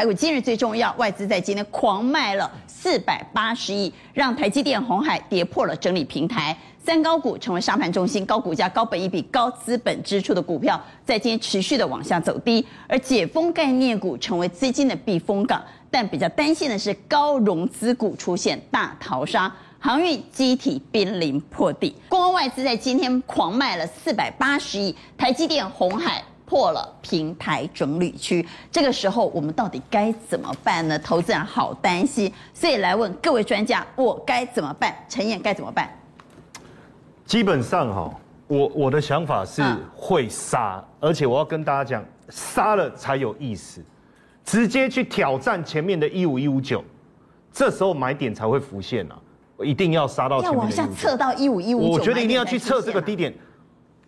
台股今日最重要，外资在今天狂卖了四百八十亿，让台积电、鸿海跌破了整理平台。三高股成为沙盘中心，高股价、高本益比、高资本支出的股票，在今天持续的往下走低，而解封概念股成为资金的避风港。但比较担心的是，高融资股出现大逃杀，航运、机体濒临破底。光外资在今天狂卖了四百八十亿，台积电、鸿海破了平台整理区。这个时候，我们到底该怎么办呢？投资人好担心，所以来问各位专家，我该怎么办？陈燕该怎么办？基本上哈，我我的想法是会杀，而且我要跟大家讲，杀了才有意思，直接去挑战前面的一五一五九，这时候买点才会浮现啊！我一定要杀到前面要往下测到一五一五九，我觉得一定要去测这个低点，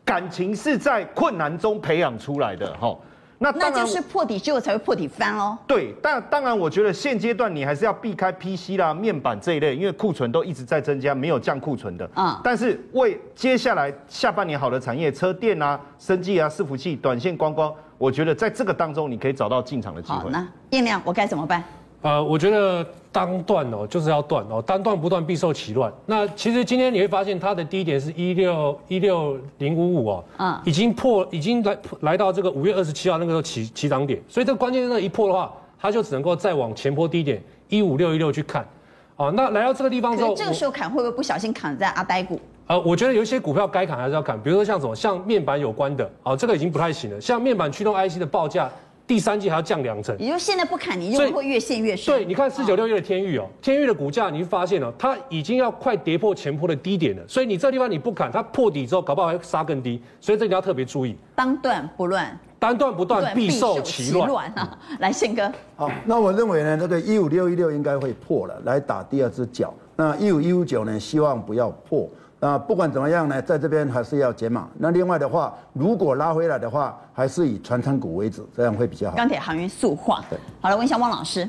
感情是在困难中培养出来的哈。那那就是破底之后才会破底翻哦。对，但当然，我觉得现阶段你还是要避开 PC 啦、面板这一类，因为库存都一直在增加，没有降库存的。啊、嗯。但是为接下来下半年好的产业，车电啊、生技啊、伺服器、短线观光，我觉得在这个当中你可以找到进场的机会。好，那燕亮，我该怎么办？呃，我觉得当断哦，就是要断哦，单断不断必受其乱。那其实今天你会发现它的低点是一六一六零五五哦，嗯，已经破，已经来来到这个五月二十七号那个时候起起涨点，所以这个关键那一破的话，它就只能够再往前坡低点一五六一六去看，哦，那来到这个地方之后，这个时候砍会不会不小心砍在阿呆股？呃，我觉得有一些股票该砍还是要砍，比如说像什么像面板有关的，哦，这个已经不太行了，像面板驱动 IC 的报价。第三季还要降两成，也就是现在不砍，你就会越陷越深。对，你看四九六一的天域哦，天域的股价，你会发现哦，它已经要快跌破前坡的低点了。所以你这地方你不砍，它破底之后，搞不好还会杀更低。所以这你要特别注意。当断不乱，单断不断，必受其乱啊！来，宪哥。好，那我认为呢，这个一五六一六应该会破了，来打第二只脚。那一五一五九呢，希望不要破。那不管怎么样呢，在这边还是要解码。那另外的话，如果拉回来的话，还是以传产股为主，这样会比较好。钢铁、航运、塑化。对，好了，问一下汪老师。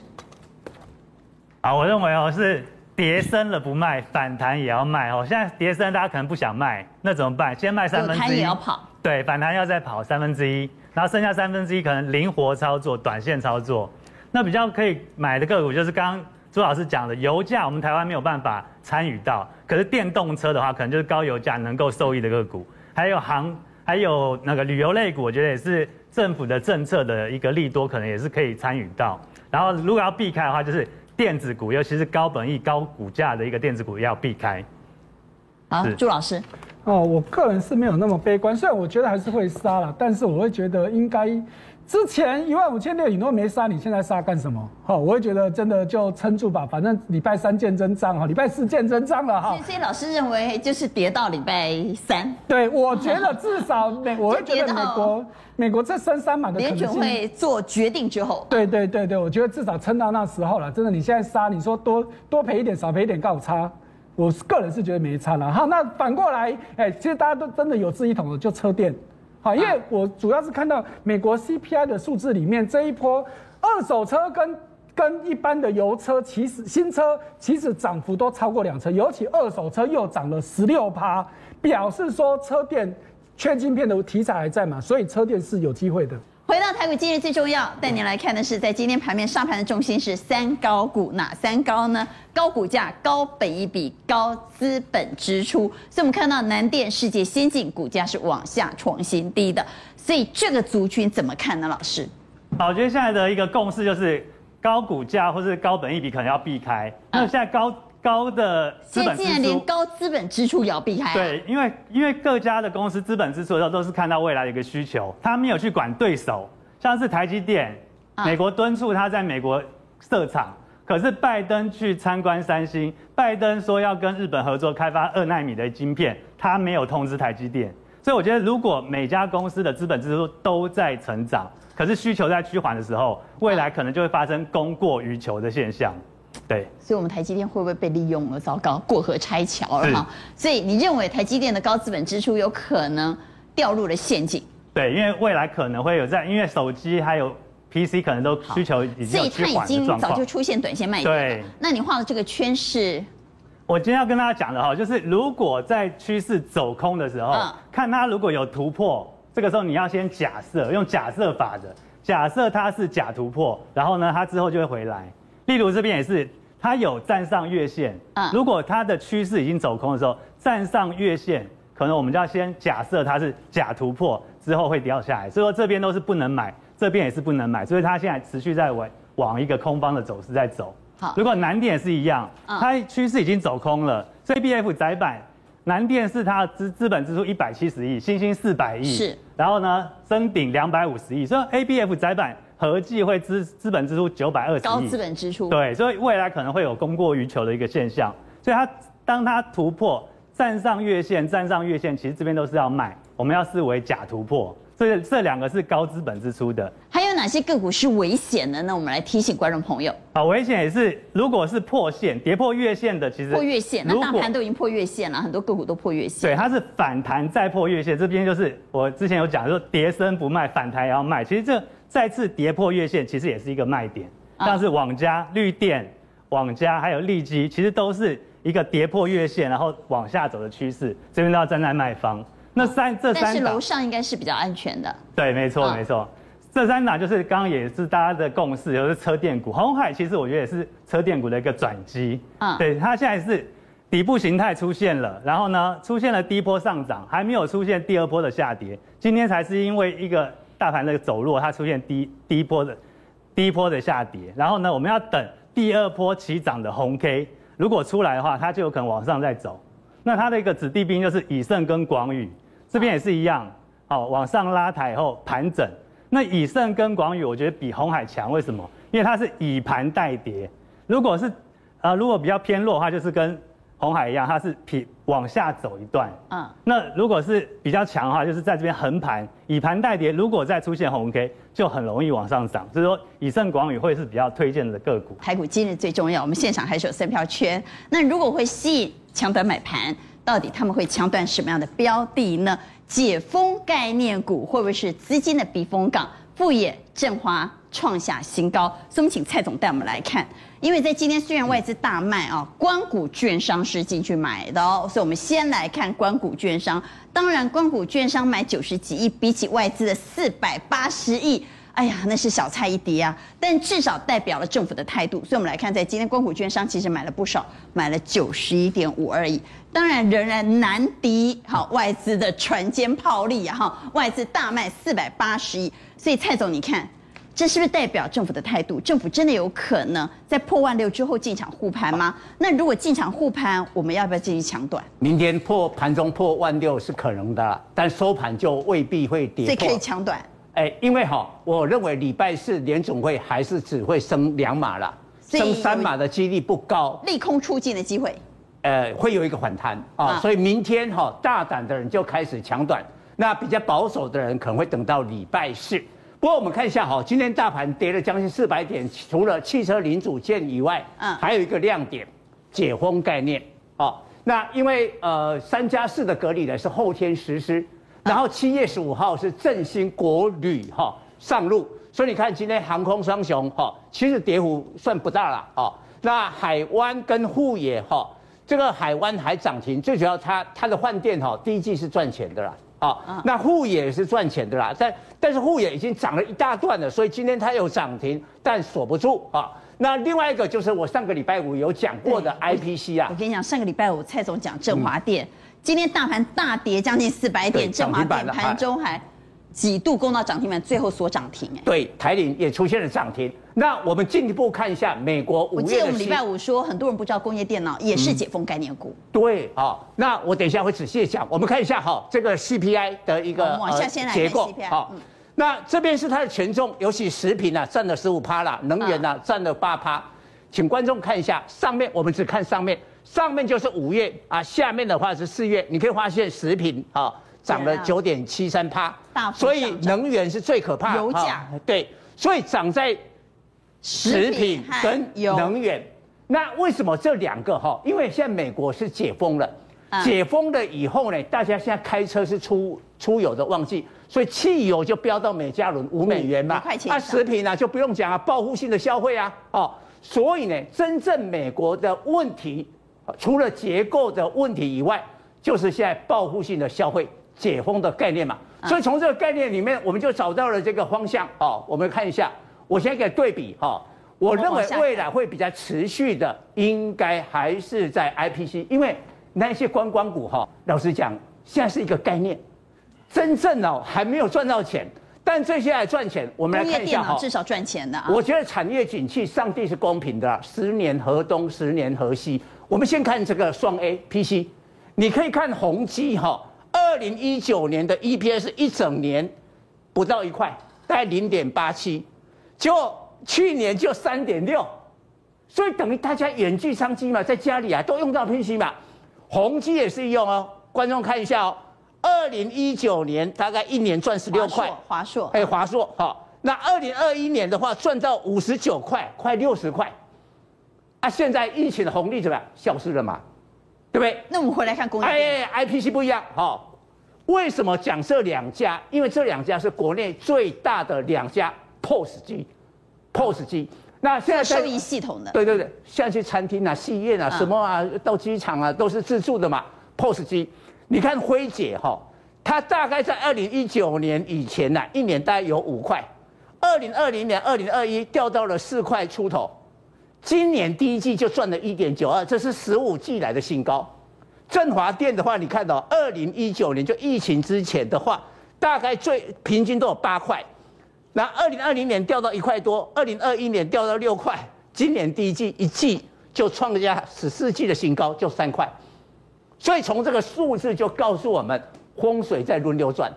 啊，我认为哦是跌升了不卖，反弹也要卖哦。现在跌升大家可能不想卖，那怎么办？先卖三分之一。反弹也要跑。对，反弹要再跑三分之一，然后剩下三分之一可能灵活操作、短线操作。那比较可以买的个股就是刚刚朱老师讲的，油价我们台湾没有办法参与到。可是电动车的话，可能就是高油价能够受益的个股，还有航，还有那个旅游类股，我觉得也是政府的政策的一个利多，可能也是可以参与到。然后如果要避开的话，就是电子股，尤其是高本益、高股价的一个电子股要避开。好，朱老师。哦，我个人是没有那么悲观，虽然我觉得还是会杀了，但是我会觉得应该。之前一万五千六你都没杀，你现在杀干什么？好，我会觉得真的就撑住吧，反正礼拜三见真章哈，礼拜四见真章了哈。所以老师认为就是跌到礼拜三。对，我觉得至少美，我会觉得美国美国这升三码的。联准会做决定之后。对对对对，我觉得至少撑到那时候了。真的，你现在杀，你说多多赔一点，少赔一点，告差，我个人是觉得没差了。哈，那反过来，哎，其实大家都真的有志一同的，就车电。好，因为我主要是看到美国 CPI 的数字里面，这一波二手车跟跟一般的油车，其实新车其实涨幅都超过两成，尤其二手车又涨了十六趴，表示说车店缺晶片的题材还在嘛，所以车店是有机会的。回到台股，今日最重要带您来看的是，在今天盘面上盘的重心是三高股，哪三高呢？高股价、高本益比、高资本支出。所以我们看到南电、世界先进股价是往下创新低的。所以这个族群怎么看呢？老师？好，我觉得现在的一个共识就是高股价或是高本益比可能要避开。那现在高。高的资本支出，连高资本支出也要避开啊。对，因为因为各家的公司资本支出的时候都是看到未来的一个需求，他没有去管对手，像是台积电，美国敦促他在美国设厂，可是拜登去参观三星，拜登说要跟日本合作开发二纳米的晶片，他没有通知台积电，所以我觉得如果每家公司的资本支出都在成长，可是需求在趋缓的时候，未来可能就会发生供过于求的现象。对，所以，我们台积电会不会被利用了？糟糕，过河拆桥了哈。所以，你认为台积电的高资本支出有可能掉入了陷阱？对，因为未来可能会有在，因为手机还有 PC 可能都需求已经。所以，它已经早就出现短线卖点。对，那你画的这个圈是？我今天要跟大家讲的哈，就是如果在趋势走空的时候，嗯、看它如果有突破，这个时候你要先假设，用假设法的。假设它是假突破，然后呢，它之后就会回来。例如这边也是，它有站上月线，嗯，如果它的趋势已经走空的时候，站上月线，可能我们就要先假设它是假突破，之后会掉下来。所以说这边都是不能买，这边也是不能买，所以它现在持续在往往一个空方的走势在走。好，如果南电也是一样，它趋势已经走空了，所以 ABF 窄板。南电是它的资资本支出一百七十亿，新兴四百亿，是，然后呢，升鼎两百五十亿，所以 ABF 窄板合计会资资本支出九百二十亿，高资本支出，对，所以未来可能会有供过于求的一个现象，所以它当它突破站上月线，站上月线，其实这边都是要卖，我们要视为假突破。所以这两个是高资本支出的，还有哪些个股是危险的呢？我们来提醒观众朋友。好，危险也是，如果是破线、跌破月线的，其实破月线，那大盘都已经破月线了，很多个股都破月线。对，它是反弹再破月线，这边就是我之前有讲说，跌升不卖，反弹也要卖。其实这再次跌破月线，其实也是一个卖点。像是网家、绿电、网家还有利基，其实都是一个跌破月线，然后往下走的趋势，这边都要站在卖方。那三这三档，但是楼上应该是比较安全的。对，没错，没错。这三档就是刚刚也是大家的共识，就是车电股。红海其实我觉得也是车电股的一个转机。嗯，对，它现在是底部形态出现了，然后呢出现了第一波上涨，还没有出现第二波的下跌。今天才是因为一个大盘的走弱，它出现低低波的低波的下跌。然后呢，我们要等第二波起涨的红 K，如果出来的话，它就有可能往上再走。那它的一个子弟兵就是以盛跟广宇。这边也是一样，好，往上拉抬后盘整。那以盛跟广宇，我觉得比红海强，为什么？因为它是以盘带跌。如果是，呃，如果比较偏弱的话，就是跟鸿海一样，它是平往下走一段。嗯。那如果是比较强的话，就是在这边横盘，以盘带跌。如果再出现红 K，就很容易往上涨。所以说，以盛广宇会是比较推荐的个股。台股今日最重要，我们现场还是有三票圈。那如果会吸引抢短买盘？到底他们会抢断什么样的标的呢？解封概念股会不会是资金的避风港？富野、振华创下新高，所以我们请蔡总带我们来看。因为在今天虽然外资大卖啊，官股券商是进去买的哦，所以我们先来看官股券商。当然，官股券商买九十几亿，比起外资的四百八十亿。哎呀，那是小菜一碟啊，但至少代表了政府的态度。所以，我们来看，在今天，光股券商其实买了不少，买了九十一点五二亿。当然，仍然难敌好外资的船坚炮利啊！哈，外资大卖四百八十亿。所以，蔡总，你看，这是不是代表政府的态度？政府真的有可能在破万六之后进场护盘吗？那如果进场护盘，我们要不要进行抢短？明天破盘中破万六是可能的，但收盘就未必会跌破。所以可以抢短。哎，因为哈，我认为礼拜四联总会还是只会升两码了，升三码的几率不高，利空出尽的机会，呃，会有一个反弹啊，所以明天哈，大胆的人就开始抢短，那比较保守的人可能会等到礼拜四。不过我们看一下哈，今天大盘跌了将近四百点，除了汽车零组件以外，嗯，还有一个亮点，解封概念哦，那因为呃三加四的隔离呢是后天实施。然后七月十五号是振兴国旅哈上路，所以你看今天航空双雄哈，其实跌幅算不大了哦。那海湾跟沪野哈，这个海湾还涨停，最主要它它的换电哈第一季是赚钱的啦，啊，那沪也是赚钱的啦，但但是沪也已经涨了一大段了，所以今天它有涨停，但锁不住啊。那另外一个就是我上个礼拜五有讲过的 IPC 啊，我跟你讲，上个礼拜五蔡总讲振华电。嗯今天大盘大跌将近四百点，振华电盘中还几度攻到涨停板，最后锁涨停。对，台铃也出现了涨停。那我们进一步看一下美国五月。我记得我们礼拜五说，很多人不知道工业电脑也是解封概念股。嗯、对啊，那我等一下会仔细讲。我们看一下哈，这个 CPI 的一个往下先来看 CPI。好，那这边是它的权重，尤其食品啊占了十五趴啦，能源啊占了八趴。请观众看一下上面，我们只看上面。上面就是五月啊，下面的话是四月，你可以发现食品啊涨了九点七三趴，所以能源是最可怕的。油价对，所以涨在食品跟能源。那为什么这两个哈？因为现在美国是解封了，解封了以后呢，大家现在开车是出出游的旺季，所以汽油就飙到每加仑五美元嘛。那食品呢就不用讲啊，报复性的消费啊，哦，所以呢，真正美国的问题。除了结构的问题以外，就是现在报复性的消费解封的概念嘛。所以从这个概念里面，我们就找到了这个方向哦。我们看一下，我先给对比哈。我认为未来会比较持续的，应该还是在 IPC，因为那些观光股哈，老实讲，现在是一个概念，真正哦还没有赚到钱。但这些还赚钱，我们来看一下哈，至少赚钱的啊。我觉得产业景气，上帝是公平的，十年河东，十年河西。我们先看这个双 A PC，你可以看宏基哈，二零一九年的 EPS 一整年不到一块，大概零点八七，结果去年就三点六，所以等于大家远距商机嘛，在家里啊都用到 PC 嘛，宏基也是一样哦。观众看一下哦。二零一九年大概一年赚十六块，华硕，哎，华硕，好，那二零二一年的话赚到五十九块，快六十块，啊，现在疫情的红利怎么样？消失了嘛，对不对？那我们回来看工业，哎，IPC 不一样，好，为什么讲这两家？因为这两家是国内最大的两家 POS 机，POS 机，那现在收银系统的，对对对，现在去餐厅啊、戏院啊、什么啊，到机场啊，都是自助的嘛，POS 机。你看辉姐哈，她大概在二零一九年以前呢，一年大概有五块，二零二零年、二零二一掉到了四块出头，今年第一季就赚了一点九二，这是十五季来的新高。振华店的话，你看到二零一九年就疫情之前的话，大概最平均都有八块，那二零二零年掉到一块多，二零二一年掉到六块，今年第一季一季就创下十四季的新高，就三块。所以从这个数字就告诉我们，风水在轮流转，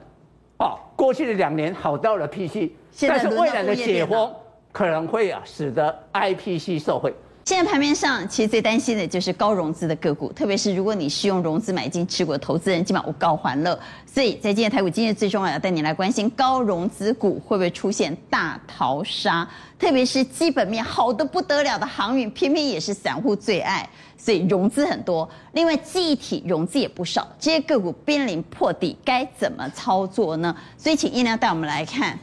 哦，过去的两年好到了 PC，但是未来的解封可能会啊使得 IPC 受惠。现在盘面上，其实最担心的就是高融资的个股，特别是如果你是用融资买进持股的投资人，基本上我高还了。所以在今天台股今天最重要要带你来关心高融资股会不会出现大逃杀，特别是基本面好的不得了的航运，偏偏也是散户最爱，所以融资很多。另外记忆体融资也不少，这些个股濒临破底，该怎么操作呢？所以请叶亮带我们来看。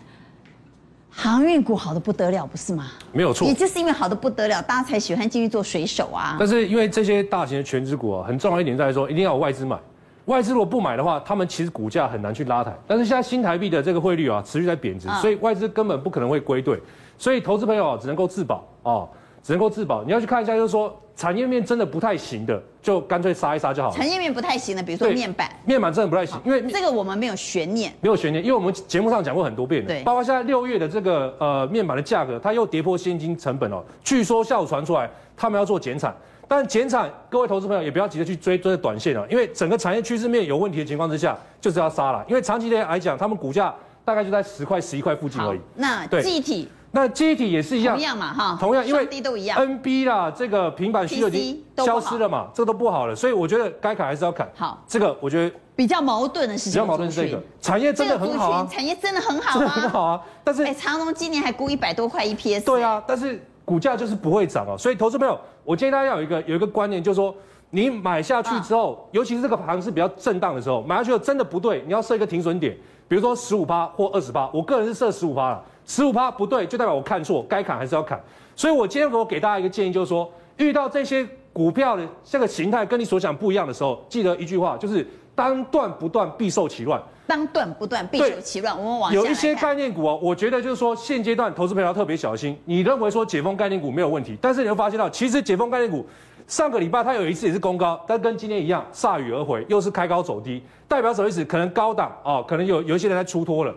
航运股好的不得了，不是吗？没有错，也就是因为好的不得了，大家才喜欢进去做水手啊。但是因为这些大型的全资股啊，很重要一点在于说，一定要有外资买。外资如果不买的话，他们其实股价很难去拉抬。但是现在新台币的这个汇率啊，持续在贬值，所以外资根本不可能会归队。所以投资朋友啊，只能够自保啊。只能够自保，你要去看一下，就是说产业面真的不太行的，就干脆杀一杀就好了。产业面不太行的，比如说面板，面板真的不太行，因为这个我们没有悬念，没有悬念，因为我们节目上讲过很多遍，对，包括现在六月的这个呃面板的价格，它又跌破现金成本哦。据说下午传出来，他们要做减产，但减产，各位投资朋友也不要急着去追追短线了，因为整个产业趋势面有问题的情况之下，就是要杀了，因为长期来讲，他们股价大概就在十块、十一块附近而已。那具体。那记忆体也是一样，同样嘛哈，同样，因为都一样，NB 啦，这个平板需求已经消失了嘛，这个都不好了，所以我觉得该砍还是要砍。好，这个我觉得比较矛盾的事情？比较矛盾是这个产业真的很好啊，产业真的很好啊，真的很好啊。但是，哎，长荣今年还估一百多块 EPS。对啊，但是股价就是不会涨啊。所以投资朋友，我建议大家有一个有一个观念，就是说你买下去之后，尤其是这个盘是比较震荡的时候，买下去真的不对，你要设一个停损点，比如说十五趴或二十趴，我个人是设十五趴了。十五趴不对，就代表我看错，该砍还是要砍。所以我今天我给大家一个建议，就是说，遇到这些股票的这个形态跟你所想不一样的时候，记得一句话，就是当断不断，必受其乱。当断不断，必受其乱。我们往有一些概念股啊，我觉得就是说，现阶段投资朋友要特别小心。你认为说解封概念股没有问题，但是你会发现到，其实解封概念股上个礼拜它有一次也是攻高，但跟今天一样铩羽而回，又是开高走低，代表什么意思？可能高档哦，可能有有一些人在出脱了。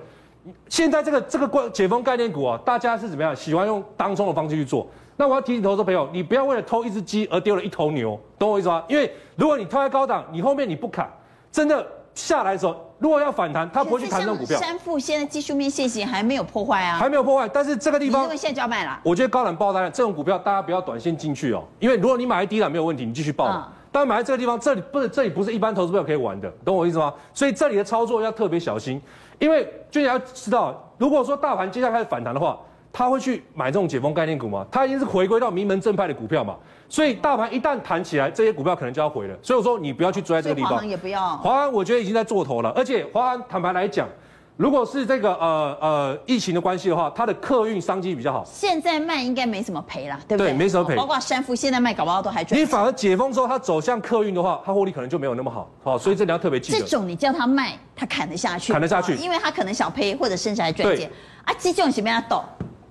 现在这个这个解封概念股啊，大家是怎么样？喜欢用当冲的方式去做。那我要提醒投资朋友，你不要为了偷一只鸡而丢了一头牛，懂我意思吗？因为如果你偷在高档，你后面你不砍，真的下来的时候，如果要反弹，它不会去弹这种股票。山富现在技术面线型还没有破坏啊，还没有破坏。但是这个地方，因为现在就要卖了。我觉得高档爆单这种股票，大家不要短线进去哦，因为如果你买在低档没有问题，你继续爆。嗯、但买在这个地方，这里不是这里不是一般投资朋友可以玩的，懂我意思吗？所以这里的操作要特别小心。因为就你要知道，如果说大盘接下来开始反弹的话，他会去买这种解封概念股吗？他已经是回归到名门正派的股票嘛。所以大盘一旦弹起来，这些股票可能就要回了。所以我说你不要去追在这个地方。华安也不要。华航我觉得已经在做头了，而且华安坦白来讲，如果是这个呃呃疫情的关系的话，它的客运商机比较好。现在卖应该没什么赔啦，对不对？对，没什么赔。包括山富现在卖搞不好都还赚。你反而解封之后，它走向客运的话，它获利可能就没有那么好。好，所以这你要特别记得。这种你叫他卖，他砍得下去。砍得下去，因为他可能小赔或者甚至还赚钱。啊，这种是不要抖。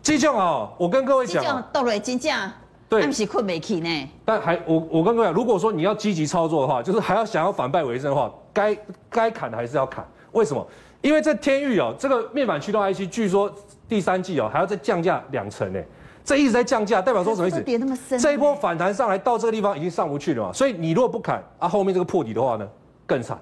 这种哦，我跟各位讲。这种抖了金价，对，他们是困没起呢。但还我我跟各位讲，如果说你要积极操作的话，就是还要想要反败为胜的话，该该砍的还是要砍。为什么？因为这天域哦，这个面板驱动 IC，据说第三季哦还要再降价两成呢，这一直在降价，代表说什么意思？跌那么深，这一波反弹上来到这个地方已经上不去了嘛，所以你如果不砍啊，后面这个破底的话呢，更惨，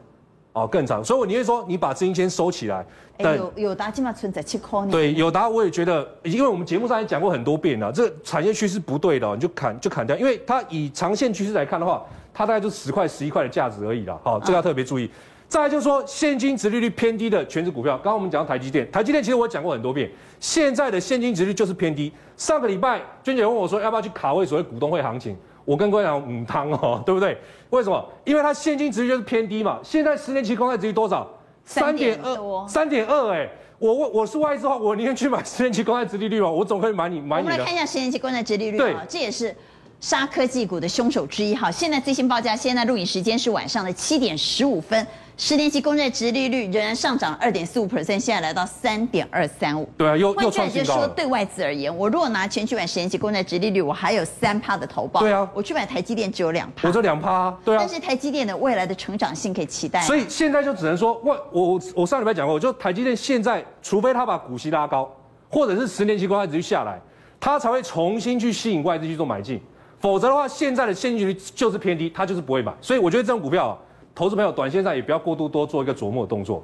哦更惨。所以我宁愿说你把资金先收起来。哎，有友达起码存在七块。对，有达我也觉得，因为我们节目上也讲过很多遍了，这个产业趋势不对的，你就砍就砍掉，因为它以长线趋势来看的话，它大概就十块十一块的价值而已了，好，这个要特别注意。啊再来就是说，现金值利率偏低的全值股票，刚刚我们讲到台积电，台积电其实我讲过很多遍，现在的现金殖利率就是偏低。上个礼拜娟姐问我说，要不要去卡位所谓股东会行情？我跟各位讲，母汤哦，对不对？为什么？因为它现金殖利率就是偏低嘛。现在十年期公债殖利率多少？三点二，三点二哎，我我我是外资的话，我宁愿去买十年期公债殖利率嘛，我总可以买你买你的。我们来看一下十年期公债殖利率啊，对这也是。杀科技股的凶手之一哈，现在最新报价，现在录影时间是晚上的七点十五分，十年期公债殖利率仍然上涨二点四五 percent，现在来到三点二三五。对啊，又又创新高。说对外资而言，我如果拿钱去买十年期公债殖利率，我还有三趴的投报。对啊，我去买台积电只有两趴。我这两趴，啊对啊。但是台积电的未来的成长性可以期待。所以现在就只能说，我我我上礼拜讲过，我就台积电现在，除非他把股息拉高，或者是十年期公债殖利率下来，他才会重新去吸引外资去做买进。否则的话，现在的现金率就是偏低，它就是不会买。所以我觉得这种股票，投资朋友短线上也不要过度多做一个琢磨的动作。